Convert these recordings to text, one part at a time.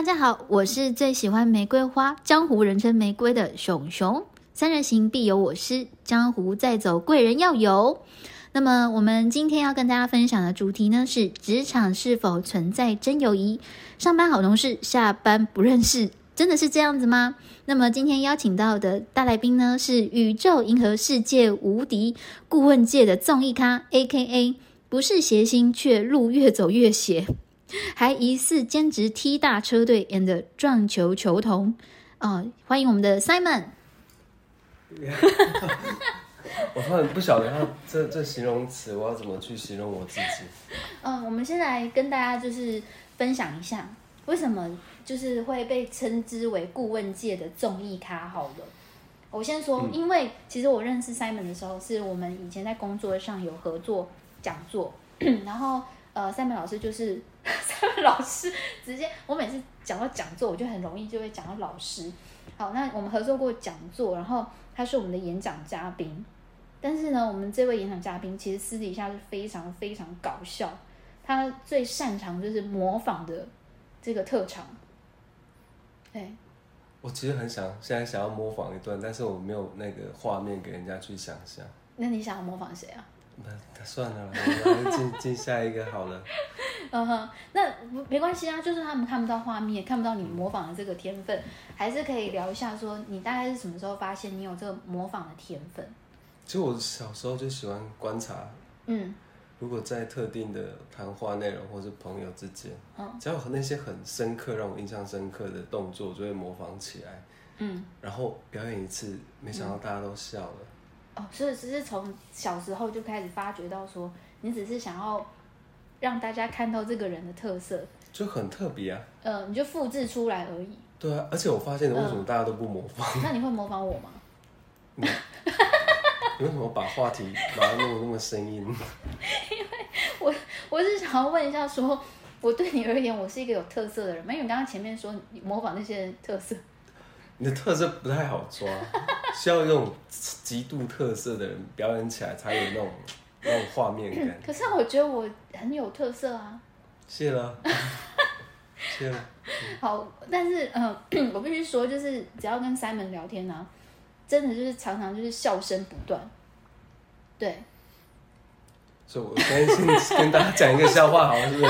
大家好，我是最喜欢玫瑰花，江湖人称玫瑰的熊熊。三人行必有我师，江湖再走贵人要有。那么我们今天要跟大家分享的主题呢是职场是否存在真友谊？上班好同事，下班不认识，真的是这样子吗？那么今天邀请到的大来宾呢是宇宙银河世界无敌顾问界的综艺咖，A.K.A. 不是谐星，却路越走越斜。还疑似兼职踢大车队 and 撞球球童，啊，欢迎我们的 Simon。我突然不晓得他这这形容词我要怎么去形容我自己。嗯，我们先来跟大家就是分享一下，为什么就是会被称之为顾问界的综艺咖？好了，我先说，因为其实我认识 Simon 的时候，是我们以前在工作上有合作讲座，然后呃，Simon 老师就是，Simon 老师直接，我每次讲到讲座，我就很容易就会讲到老师。好，那我们合作过讲座，然后他是我们的演讲嘉宾。但是呢，我们这位演讲嘉宾其实私底下是非常非常搞笑，他最擅长就是模仿的这个特长。对，我其实很想现在想要模仿一段，但是我没有那个画面给人家去想象。那你想要模仿谁啊？那算了，我们进进下一个好了。嗯哼，那没关系啊，就是他们看不到画面，看不到你模仿的这个天分，还是可以聊一下，说你大概是什么时候发现你有这个模仿的天分？其实我小时候就喜欢观察，嗯，如果在特定的谈话内容或是朋友之间，嗯，只要那些很深刻让我印象深刻的动作，我就会模仿起来，嗯，然后表演一次，没想到大家都笑了。哦，所以只是从小时候就开始发觉到说，你只是想要让大家看到这个人的特色，就很特别啊。呃，你就复制出来而已。对啊，而且我发现为什么大家都不模仿？那你会模仿我吗？你为什么把话题把它弄得那么生硬？因为我我是想要问一下，说我对你而言，我是一个有特色的人吗？因为你刚刚前面说模仿那些人特色，你的特色不太好抓，需要那种极度特色的人表演起来才有那种那种画面感。可是我觉得我很有特色啊！谢了，谢了。好，但是嗯，我必须说，就是只要跟 Simon 聊天呢。真的就是常常就是笑声不断，对。所以我先先跟大家讲一个笑话，好像是。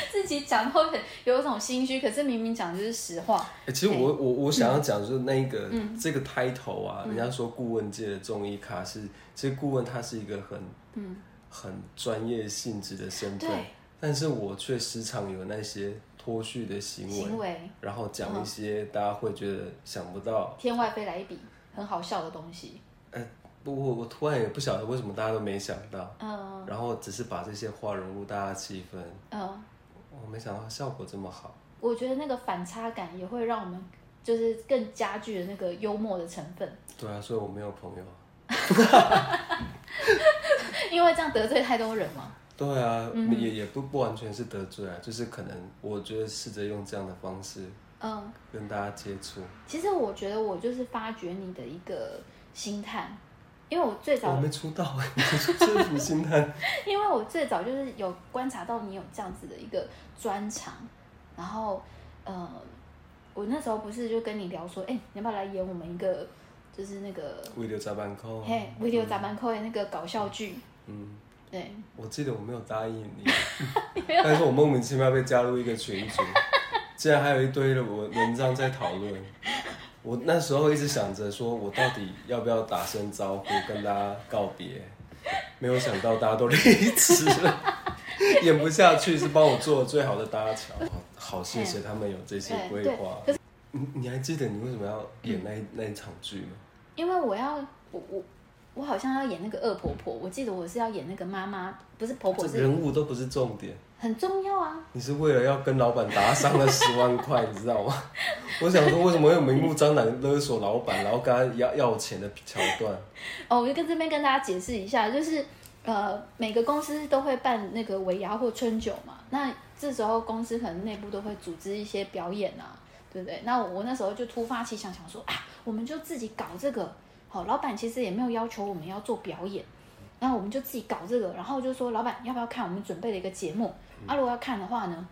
自己讲都很有一种心虚，可是明明讲的就是实话。其实我我我想要讲就是那个这个 title 啊，人家说顾问界的综艺咖是，其实顾问他是一个很嗯。很专业性质的身份，但是我却时常有那些。脱序的行为，行为。然后讲一些大家会觉得想不到，天外飞来一笔很好笑的东西。哎，不，我我突然也不晓得为什么大家都没想到，嗯，然后只是把这些话融入大家气氛，嗯，我没想到效果这么好。我觉得那个反差感也会让我们就是更加剧了那个幽默的成分。对啊，所以我没有朋友，因为这样得罪太多人嘛。对啊，也也不不完全是得罪啊，就是可能我觉得试着用这样的方式，嗯，跟大家接触。其实我觉得我就是发掘你的一个心态，因为我最早我没出道，这是什么心态？因为我最早就是有观察到你有这样子的一个专长，然后呃，我那时候不是就跟你聊说，哎，你要不要来演我们一个就是那个《video 杂班扣》嘿，《video 杂班扣》的那个搞笑剧，嗯。对，我记得我没有答应你，但是我莫名其妙被加入一个群组，竟然还有一堆的文文章在讨论。我那时候一直想着说，我到底要不要打声招呼跟大家告别？没有想到大家都离职了，演不下去是帮我做最好的搭桥。好，谢谢他们有这些规划。你你还记得你为什么要演那那一场剧吗？因为我要我我。我好像要演那个恶婆婆，我记得我是要演那个妈妈，不是婆婆。人物都不是重点，很重要啊！你是为了要跟老板打赏了十万块，你知道吗？我想说，为什么有明目张胆勒索老板，然后跟他要要钱的桥段？哦，我就跟这边跟大家解释一下，就是呃，每个公司都会办那个尾牙或春酒嘛，那这时候公司可能内部都会组织一些表演啊，对不对？那我那时候就突发奇想，想说啊，我们就自己搞这个。好，老板其实也没有要求我们要做表演，然后我们就自己搞这个，然后就说老板要不要看我们准备的一个节目？啊，如果要看的话呢，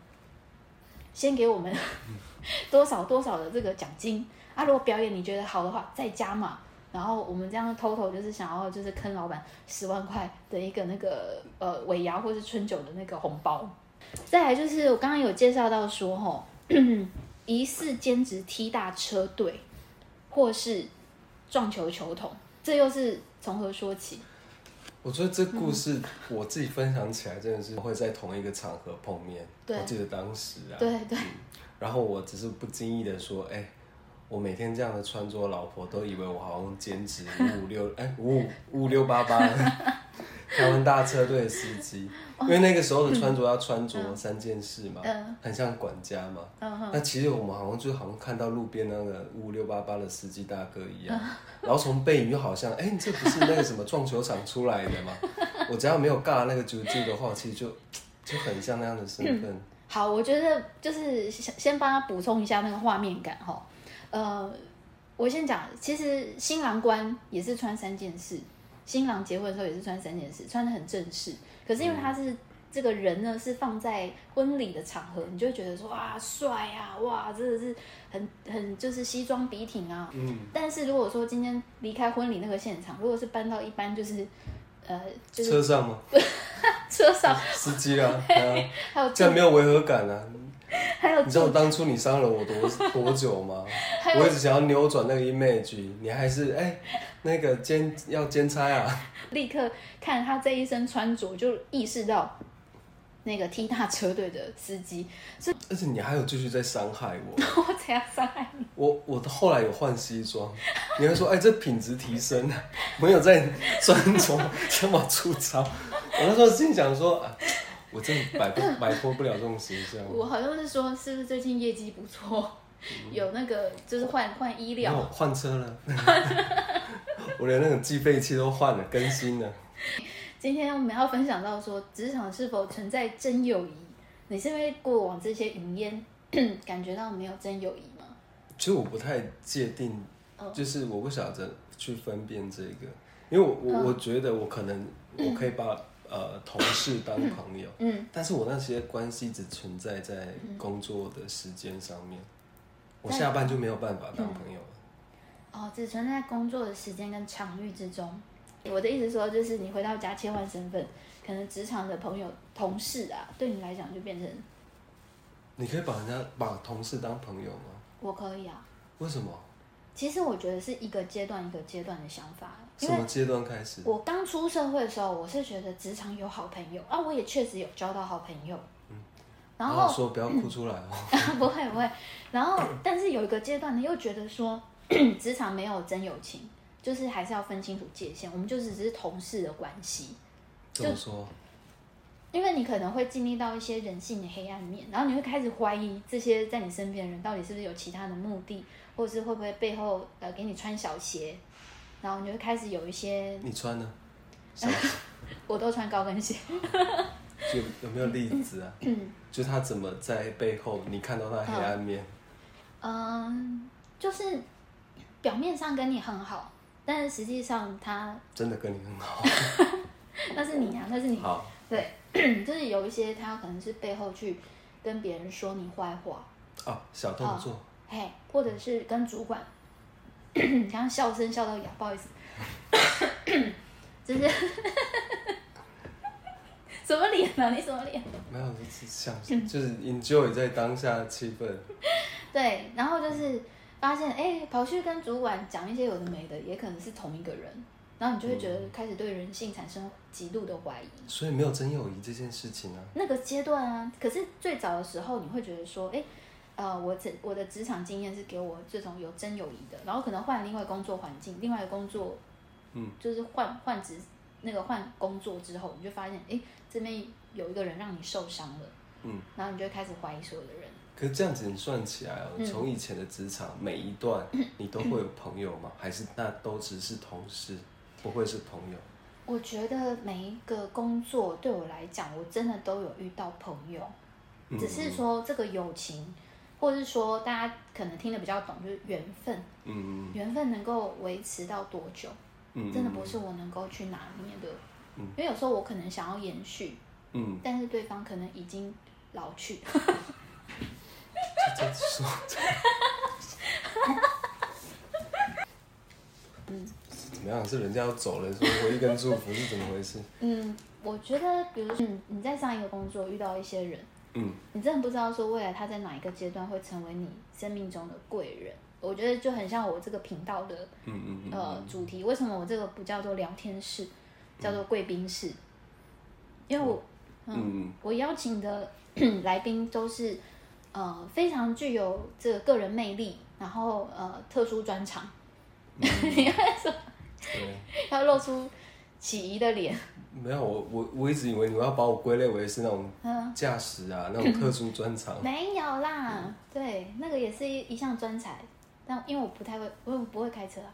先给我们 多少多少的这个奖金啊，如果表演你觉得好的话再加嘛。然后我们这样 total 就是想要就是坑老板十万块的一个那个呃尾牙或是春酒的那个红包。再来就是我刚刚有介绍到说吼，疑似兼职踢大车队或是撞球球桶，这又是从何说起？我觉得这故事我自己分享起来真的是会在同一个场合碰面。我记得当时啊，对对，然后我只是不经意的说，哎、我每天这样的穿着，老婆都以为我好像兼职五五六哎五五六八八的台湾大车队的司机，因为那个时候的穿着要穿着三件事嘛，嗯很像管家嘛。那其实我们好像就好像看到路边那个五五六八八的司机大哥一样，嗯 然后从背影又好像，哎、你这不是那个什么撞球场出来的吗？我只要没有尬那个啾啾的话，其实就就很像那样的身份。好，我觉得就是先先帮他补充一下那个画面感哈。呃，我先讲，其实新郎官也是穿三件事，新郎结婚的时候也是穿三件式，穿的很正式。可是因为他是、这个人呢，是放在婚礼的场合，你就会觉得说哇帅啊，哇真的是很很就是西装笔挺啊。嗯，但是如果说今天离开婚礼那个现场，如果是搬到一般就是呃就是车上吗？车上，司机啊，对啊 还有这样没有违和感啊。还有你知道当初你伤了我多多久吗？我一直想要扭转那个 image，你还是哎、那个兼要兼差啊？立刻看他这一身穿着，就意识到那个 T 大车队的司机，而且你还有继续在伤害我。我怎样伤害你？我我后来有换西装，你会说哎、这品质提升了，没有在穿着这么粗糙。我那时候心想说啊，我真的摆不 摆脱不了这种形象。我好像是说，是不是最近业绩不错？有那个就是换换医疗，换车了，我连那个计费器都换了，更新了。今天我们要分享到说，职场是否存在真友谊？你是因为过往这些云烟 感觉到没有真友谊吗？其实我不太界定，嗯就是我不晓得去分辨这个，因为我我、我觉得我可能我可以把呃同事当朋友，嗯，但是我那些关系只存在在工作的时间上面，我下班就没有办法当朋友了。哦，只存在工作的时间跟场域之中。我的意思说，就是你回到家切换身份，可能职场的朋友、同事啊，对你来讲就变成你可以把人家把同事当朋友吗？我可以啊。为什么？其实我觉得是一个阶段一个阶段的想法，什么阶段开始？我刚出社会的时候，我是觉得职场有好朋友啊，我也确实有交到好朋友。然好好后说不要哭出来哦。不会不会，然后但是有一个阶段呢，又觉得说 职场没有真友情，就是还是要分清楚界限，我们就只是同事的关系。怎么说？因为你可能会经历到一些人性的黑暗面，然后你会开始怀疑这些在你身边的人到底是不是有其他的目的，或者是会不会背后呃给你穿小鞋，然后你就会开始有一些，你穿呢？我都穿高跟鞋，就有没有例子啊？就他怎么在背后你看到他黑暗面？嗯，就是表面上跟你很好，但是实际上他真的跟你很好。那是你啊，那是你，好，对，就是有一些他可能是背后去跟别人说你坏话，哦，小动作。嘿，或者是跟主管，你刚刚笑声笑到哑，不好意思，就是 什么脸啊？你什么脸？没有，就是笑，就是 enjoy 在当下的气氛。对，然后就是发现，哎、跑去跟主管讲一些有的没的，也可能是同一个人，然后你就会觉得开始对人性产生极度的怀疑。所以没有真友谊这件事情啊。那个阶段啊，可是最早的时候，你会觉得说，哎、呃，我职我的职场经验是给我这种有真友谊的，然后可能换另外工作环境，另外的工作，嗯，就是换换职那个换工作之后，你就发现，哎、这边有一个人让你受伤了，嗯，然后你就开始怀疑所有的人。可是这样子你算起来哦，嗯从以前的职场每一段，你都会有朋友吗？还是那都只是同事，不会是朋友？我觉得每一个工作对我来讲，我真的都有遇到朋友，嗯只是说这个友情，或者是说大家可能听得比较懂，就是缘分，嗯缘分能够维持到多久，嗯，真的不是我能够去拿捏的。嗯因为有时候我可能想要延续，嗯，但是对方可能已经老去。再说。嗯，怎么样？是人家要走了，说回一根祝福是怎么回事？嗯，我觉得，比如说你你在上一个工作遇到一些人，嗯，你真的不知道说未来他在哪一个阶段会成为你生命中的贵人。我觉得就很像我这个频道的嗯嗯嗯，呃主题，为什么我这个不叫做聊天室，叫做贵宾室？因为我嗯我邀请的 来宾都是呃非常具有这个个人魅力，然后呃特殊专长。你为什么对，要露出起疑的脸？没有我我我一直以为你要把我归类为是那种嗯，驾驶啊，那种 特殊专长。没有啦，对，那个也是一一项专才，但因为我不太会，我不会开车啊，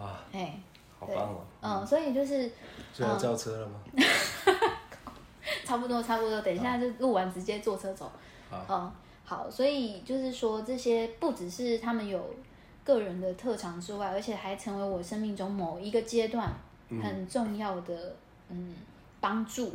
哇，哎、好棒哦！嗯，所以就是所以要叫车了吗？差不多差不多，等一下就录完直接坐车走。好，嗯，好，所以就是说这些不只是他们有个人的特长之外，而且还成为我生命中某一个阶段很重要的嗯帮助，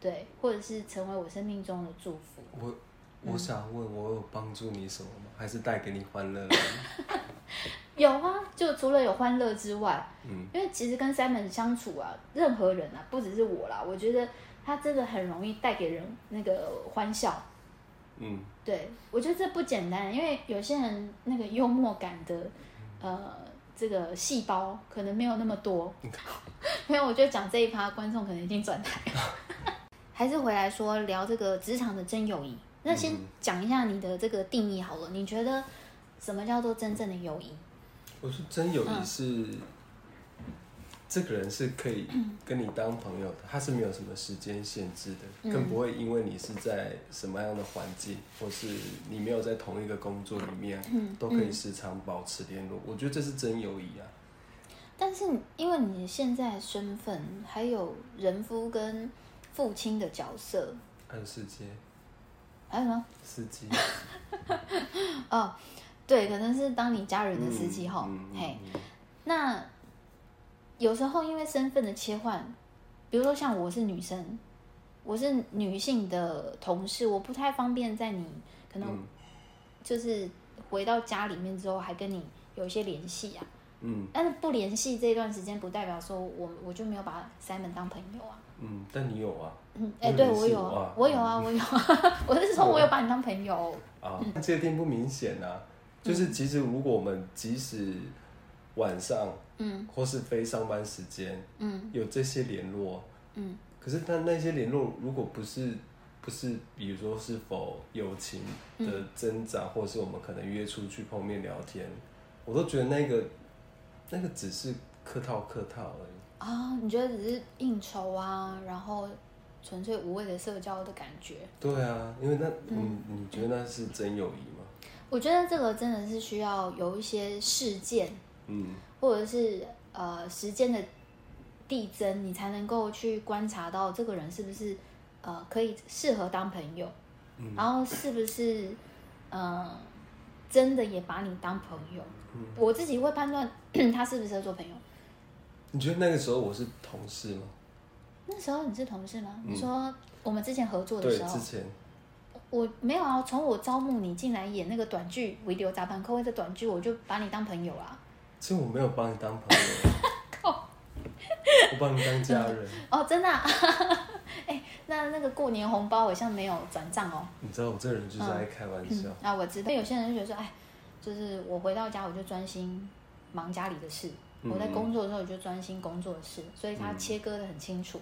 对，或者是成为我生命中的祝福。我我想问，我有帮助你什么吗？还是带给你欢乐？有啊，就除了有欢乐之外，嗯，因为其实跟 Simon 相处啊，任何人啊，不只是我啦，我觉得他真的很容易带给人那个欢笑。嗯，对，我觉得这不简单，因为有些人那个幽默感的，呃，这个细胞可能没有那么多。没有，我觉得讲这一趴，观众可能已经转台了。还是回来说聊这个职场的真友谊。那先讲一下你的这个定义好了，你觉得什么叫做真正的友谊？我说真友谊是，这个人是可以跟你当朋友的，他是没有什么时间限制的，更不会因为你是在什么样的环境，或是你没有在同一个工作里面，都可以时常保持联络。我觉得这是真友谊啊。但是因为你现在身份还有人夫跟父亲的角色，还有司机，还有什么？司机，哦，对，可能是当你家人的司机哈、嘿，嗯。那有时候因为身份的切换，比如说像我是女生，我是女性的同事，我不太方便在你可能嗯就是回到家里面之后还跟你有一些联系啊。嗯但是不联系这段时间，不代表说我我就没有把 Simon 当朋友啊。嗯，但你有啊？嗯，哎、有对我有我有啊，我有啊。我是说我有把你当朋友。啊，界定不明显啊。就是其实如果我们即使晚上，嗯或是非上班时间嗯有这些联络，嗯，可是他那些联络如果不是不是，比如说是否友情的增长，或是我们可能约出去碰面聊天，我都觉得那个那个只是客套客套而已。啊，你觉得只是应酬啊，然后纯粹无谓的社交的感觉？对啊，因为那嗯，你觉得那是真友谊吗？我觉得这个真的是需要有一些事件，嗯或者是呃时间的递增，你才能够去观察到这个人是不是呃可以适合当朋友，嗯然后是不是呃真的也把你当朋友。嗯我自己会判断 他适不适合做朋友。你觉得那个时候我是同事吗？那时候你是同事吗？你说我们之前合作的对，时候之，前我没有啊。从我招募你进来演那个短剧《维流杂盘扣位》的短剧，我就把你当朋友啊。其实我没有帮你当朋友，我把你当家人。哦，真的、啊？哎、那那个过年红包好像没有转账哦。你知道我这人就是爱开玩笑，啊，我知道。有些人就觉得说，哎，就是我回到家我就专心忙家里的事，嗯我在工作的时候我就专心工作的事，所以他切割的很清楚。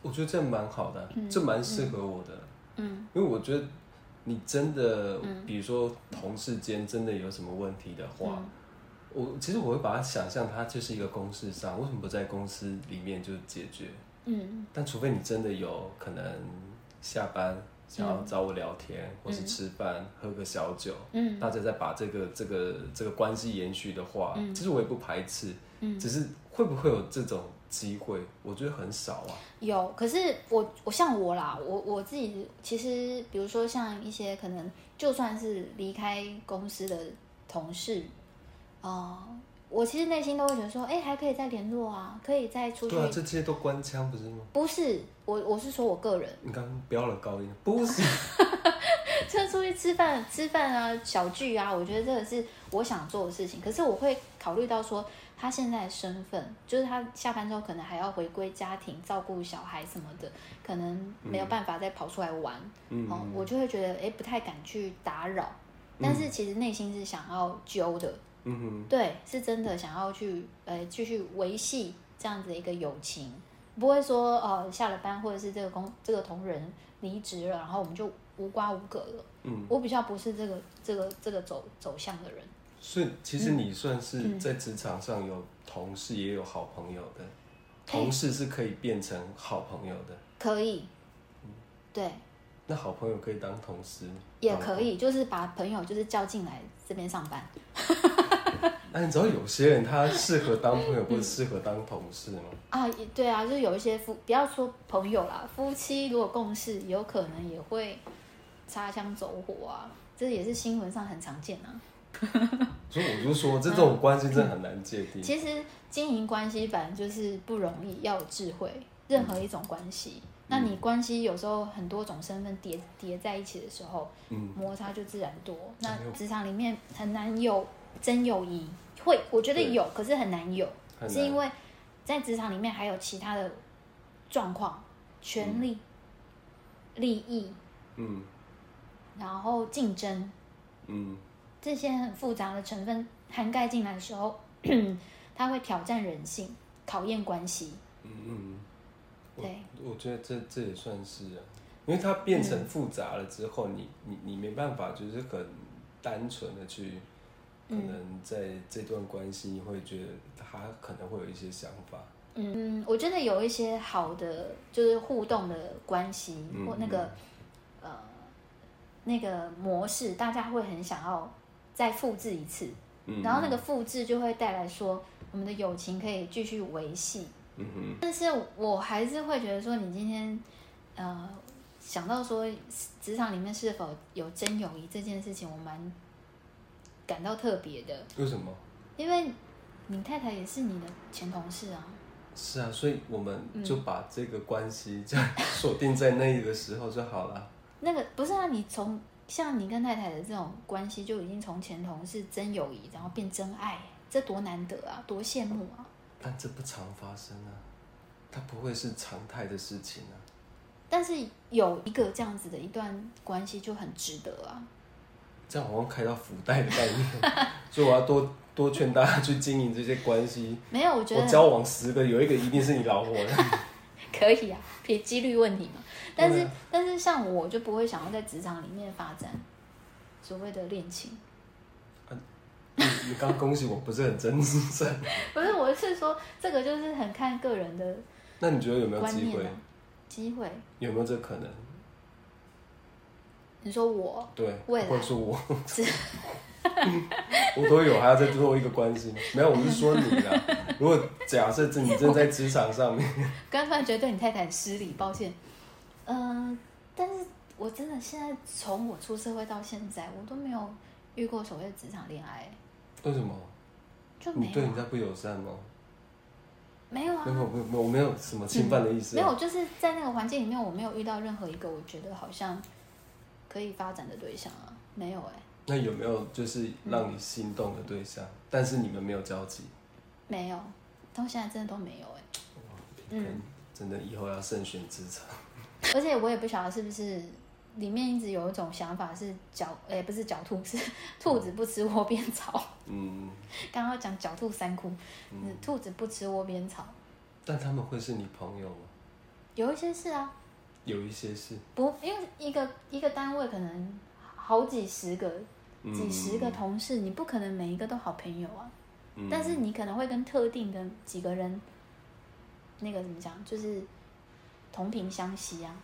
我觉得这样蛮好的，这蛮适合我的。嗯因为我觉得你真的，比如说同事间真的有什么问题的话，嗯我其实我会把它想象它就是一个公式上，为什么不在公司里面就解决？嗯但除非你真的有可能下班想要找我聊天，或是吃饭、喝个小酒，嗯大家再把这个这个这个关系延续的话，其实我也不排斥，嗯只是会不会有这种机会？我觉得很少啊。有，可是我我像我啦，我我自己其实，比如说像一些可能就算是离开公司的同事，呃，我其实内心都会觉得说，哎、还可以再联络啊，可以再出去。对啊，这些都官腔不是吗？不是我，我是说我个人，你刚刚飙了高音，不是，就出去去吃饭、吃饭啊、小聚啊，我觉得这个是我想做的事情。可是我会考虑到说，他现在的身份，就是他下班之后可能还要回归家庭，照顾小孩什么的，可能没有办法再跑出来玩。嗯哦，我就会觉得，哎，不太敢去打扰。但是其实内心是想要揪的，嗯哼，对，是真的想要去，呃，继续维系这样子的一个友情，不会说，呃，下了班或者是这个工这个同仁离职了，然后我们就无瓜无葛了。嗯，我比较不是这个这个这个走走向的人。所以其实你算嗯是在职场上有同事，也有好朋友的。同事是可以变成好朋友的，可以，对，那好朋友可以当同事，也可以，就是把朋友就是叫进来这边上班。那你知道有些人他适合当朋友，或者适合当同事吗？啊，也对啊，就是有一些夫，不要说朋友啦，夫妻如果共事，有可能也会擦枪走火啊，这也是新闻上很常见啊。所以我就说，这种关系真的很难界定。其实经营关系本来就是不容易，要有智慧。任何一种关系，那你关系有时候很多种身份叠叠在一起的时候，嗯，摩擦就自然多。那职场里面很难有真友谊，会我觉得有，可是很难有，是因为在职场里面还有其他的状况、权利、利益，嗯。然后竞争嗯。这些很复杂的成分涵盖进来的时候，它会挑战人性，考验关系。嗯嗯，我对。我觉得这这也算是啊，因为它变成复杂了之后，你你你没办法就是很单纯的去，可嗯能在这段关系，你会觉得他可能会有一些想法。嗯，我觉得有一些好的就是互动的关系，嗯或那个呃那个模式，大家会很想要再复制一次，嗯，然后那个复制就会带来说我们的友情可以继续维系。嗯哼，但是我还是会觉得说，你今天呃想到说职场里面是否有真友谊这件事情，我蛮感到特别的，为什么？因为你太太也是你的前同事啊。是啊，所以我们嗯就把这个关系这样锁定在那个时候就好了。那个不是啊，你从像你跟太太的这种关系，就已经从前同事真友谊，然后变真爱，这多难得啊，多羡慕啊！但这不常发生啊，它不会是常态的事情啊。但是有一个这样子的一段关系就很值得啊。这样好像开到福袋的概念，所以我要多多劝大家去经营这些关系。没有，我觉得我交往十个，有一个一定是你老婆的。可以啊，别几率问题嘛。但是、啊但是像我就不会想要在职场里面发展所谓的恋情。你你刚恭喜我不是很真正，不是，我是说这个就是很看个人的那你觉得有没有机会。机会，有没有这可能？你说我对，未或者说我，是 我都有，还要再多一个关心？没有，我是说你啦。如果假设这你正在职场上面，刚突然觉得对你太太很失礼，抱歉。嗯、但是我真的现在从我出社会到现在，我都没有遇过所谓的职场恋爱，为什么？就没啊、你对人家不友善吗？没有啊没，有，没有，我没有什么侵犯的意思。没有，就是在那个环境里面，我没有遇到任何一个我觉得好像可以发展的对象啊，没有哎、那有没有就是让你心动的对象，但是你们没有交集？没有，到现在真的都没有哎、嗯，真的以后要慎选职场。而且我也不晓得是不是里面一直有一种想法是狡，哎、不是狡兔，是兔子不吃窝边草。嗯，刚刚讲狡兔三窟，嗯，兔子不吃窝边草，但他们会是你朋友吗？有一些是啊，有一些是，不，因为一个一个单位可能好几十个、嗯几十个同事，你不可能每一个都好朋友啊。嗯但是你可能会跟特定的几个人，那个怎么讲，就是同频相吸啊。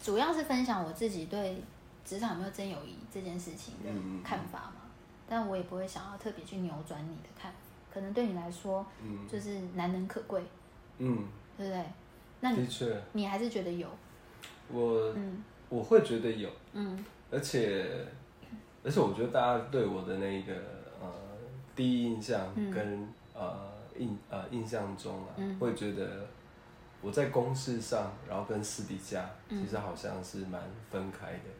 主要是分享我自己对职场有没有真友谊这件事情的看法嘛。但我也不会想要特别去扭转你的看法，可能对你来说嗯。就是难能可贵，嗯，对不对？那你的确，你还是觉得有，我嗯。我会觉得有，嗯。而且而且我觉得大家对我的那个呃第一印象嗯。跟、呃印呃印象中啊，嗯。会觉得我在公事上，然后跟私底下嗯其实好像是蛮分开的。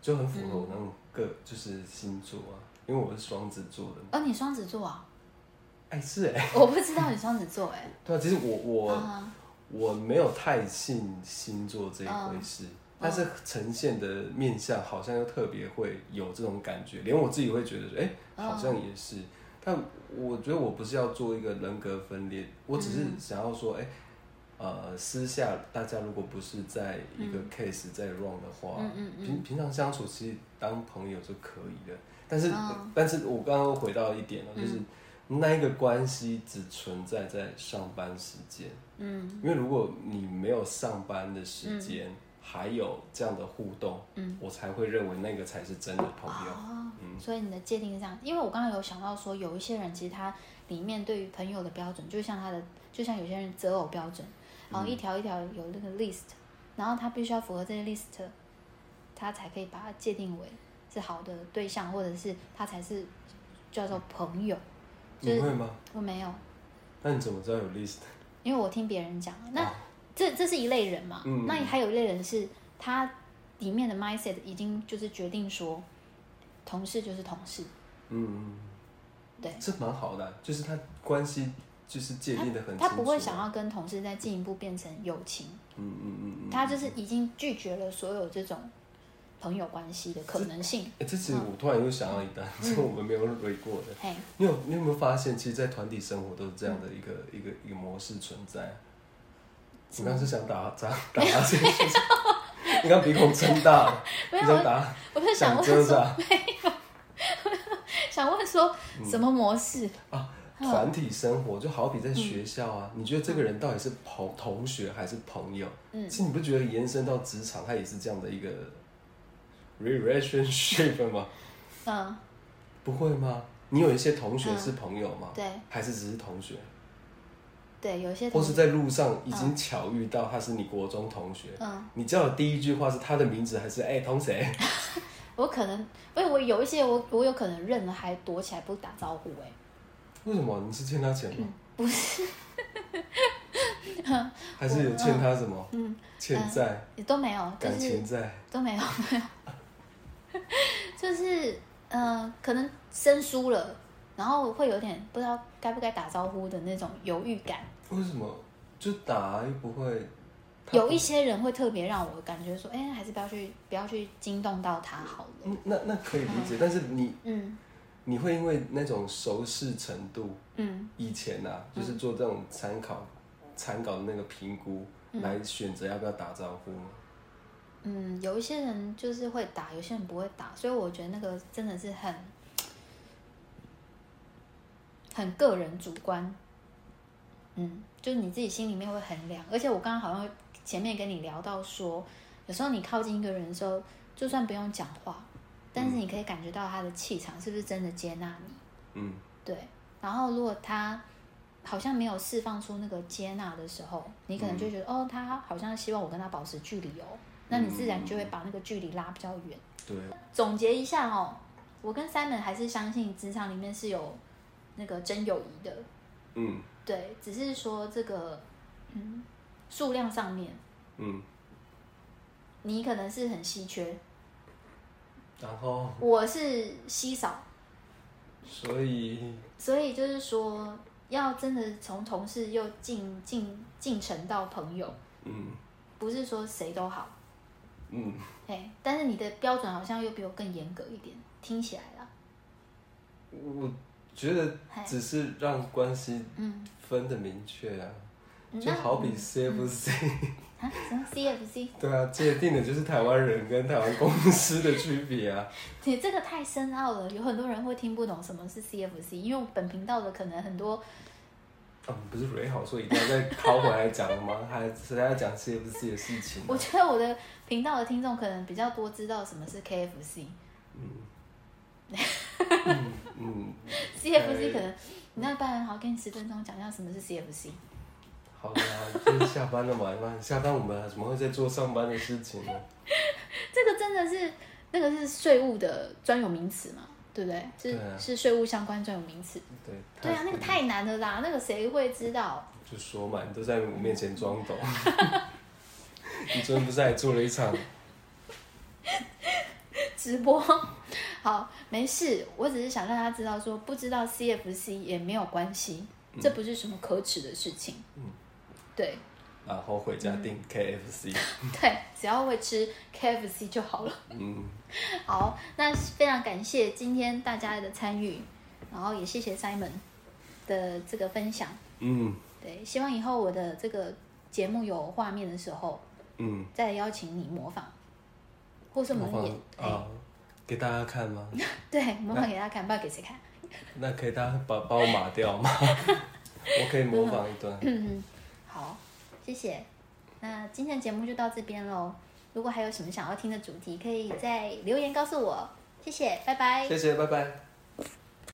就很符合我那种个就是星座啊，因为我是双子座的。哦，你双子座啊？哎，是哎，我不知道你双子座哎。对啊，其实我我我没有太信星座这一回事，但是呈现的面相好像又特别会有这种感觉，连我自己会觉得说，哎，好像也是。但我觉得我不是要做一个人格分裂，我只是想要说，哎，呃，私下大家如果不是在一个 case 在 run 的话，嗯平平常相处其实当朋友就可以了。但是，但是我刚刚回到一点了，就是那一个关系只存在在上班时间，嗯，因为如果你没有上班的时间。还有这样的互动，嗯，我才会认为那个才是真的朋友。嗯，所以你的界定是这样，因为我刚刚有想到说，有一些人其实他里面对于朋友的标准，就像他的，就像有些人择偶标准，然后一条一条有那个 list，然后他必须要符合这些 list，他才可以把它界定为是好的对象，或者是他才是叫做朋友。你会吗？我没有。那你怎么知道有 list？因为我听别人讲。那这这是一类人嘛？那还有一类人是他里面的 mindset 已经就是决定说，同事就是同事。嗯，对，这蛮好的，就是他关系就是界定的很。他不会想要跟同事再进一步变成友情。嗯嗯嗯他就是已经拒绝了所有这种朋友关系的可能性。哎，这次我突然又想到一单，是我们没有蕊过的。你有你有没有发现，其实，在团体生活都是这样的一个一个一个模式存在。你刚是想打打打哈欠？你刚鼻孔撑大了，没有打，我就想问说，没有，想问说什么模式啊？团体生活就好比在学校啊，你觉得这个人到底是朋同学还是朋友？嗯，其实你不觉得延伸到职场，它也是这样的一个 relationship 吗？嗯，不会吗？你有一些同学是朋友吗？对，还是只是同学？对，有些或是在路上已经巧遇到他是你国中同学，嗯，你叫的第一句话是他的名字还是哎同谁？我可能，因为我有一些我我有可能认了还躲起来不打招呼哎。为什么？你是欠他钱吗？不是，还是有欠他什么？嗯，欠债也都没有，感情债都没有没有，就是嗯，可能生疏了。然后会有点不知道该不该打招呼的那种犹豫感。为什么？就打又不会。有一些人会特别让我感觉说，哎，还是不要去，不要去惊动到他好了。嗯，那那可以理解，但是你，嗯，你会因为那种熟识程度，嗯，以前啊，就是做这种参考、参考的那个评估，来选择要不要打招呼吗？嗯，有一些人就是会打，有些人不会打，所以我觉得那个真的是很。很个人主观，嗯，就是你自己心里面会衡量。而且我刚刚好像前面跟你聊到说，有时候你靠近一个人的时候，就算不用讲话，但是你可以感觉到他的气场是不是真的接纳你。嗯，对。然后如果他好像没有释放出那个接纳的时候，你可能就觉得哦，他好像希望我跟他保持距离哦，那你自然就会把那个距离拉比较远。对。总结一下哦，我跟 Simon 还是相信职场里面是有。那个真友谊的，嗯，对，只是说这个，嗯，数量上面，嗯，你可能是很稀缺，然后我是稀少，所以，所以就是说，要真的从同事又进进进程到朋友，嗯，不是说谁都好，嗯，哎，但是你的标准好像又比我更严格一点，听起来啦，我。觉得只是让关系嗯。分的明确啊，就好比 CFC 啊，什么 CFC？对啊，界定的就是台湾人跟台湾公司的区别啊。你这个太深奥了，有很多人会听不懂什么是 CFC，因为本频道的可能很多。嗯，不是蕊好说一定要再掏回来讲吗？还是要讲 CFC 的事情？我觉得我的频道的听众可能比较多知道什么是 KFC。嗯。嗯嗯，CFC 可能，你那不然好，给你十分钟讲一下什么是 CFC。好的，就是下班了嘛，下班我们怎么会在做上班的事情呢？这个真的是那个是税务的专有名词嘛，对不对？是是税务相关专有名词。对。对啊，那个太难了啦，那个谁会知道？就说嘛，你都在我面前装懂。你昨天不是还做了一场？直播。好，没事，我只是想让他知道，说不知道 CFC 也没有关系，这不是什么可耻的事情。嗯，对。然后回家订 KFC。对，只要会吃 KFC 就好了。嗯。好，那非常感谢今天大家的参与，然后也谢谢 Simon 的这个分享。嗯。对，希望以后我的这个节目有画面的时候，嗯，再邀请你模仿，或是我们演啊，给大家看吗？对，模仿给大家看，不知道给谁看。那可以大家把把我码掉吗？我可以模仿一段。好，谢谢。那今天的节目就到这边喽。如果还有什么想要听的主题，可以在留言告诉我。谢谢，拜拜。谢谢，拜拜。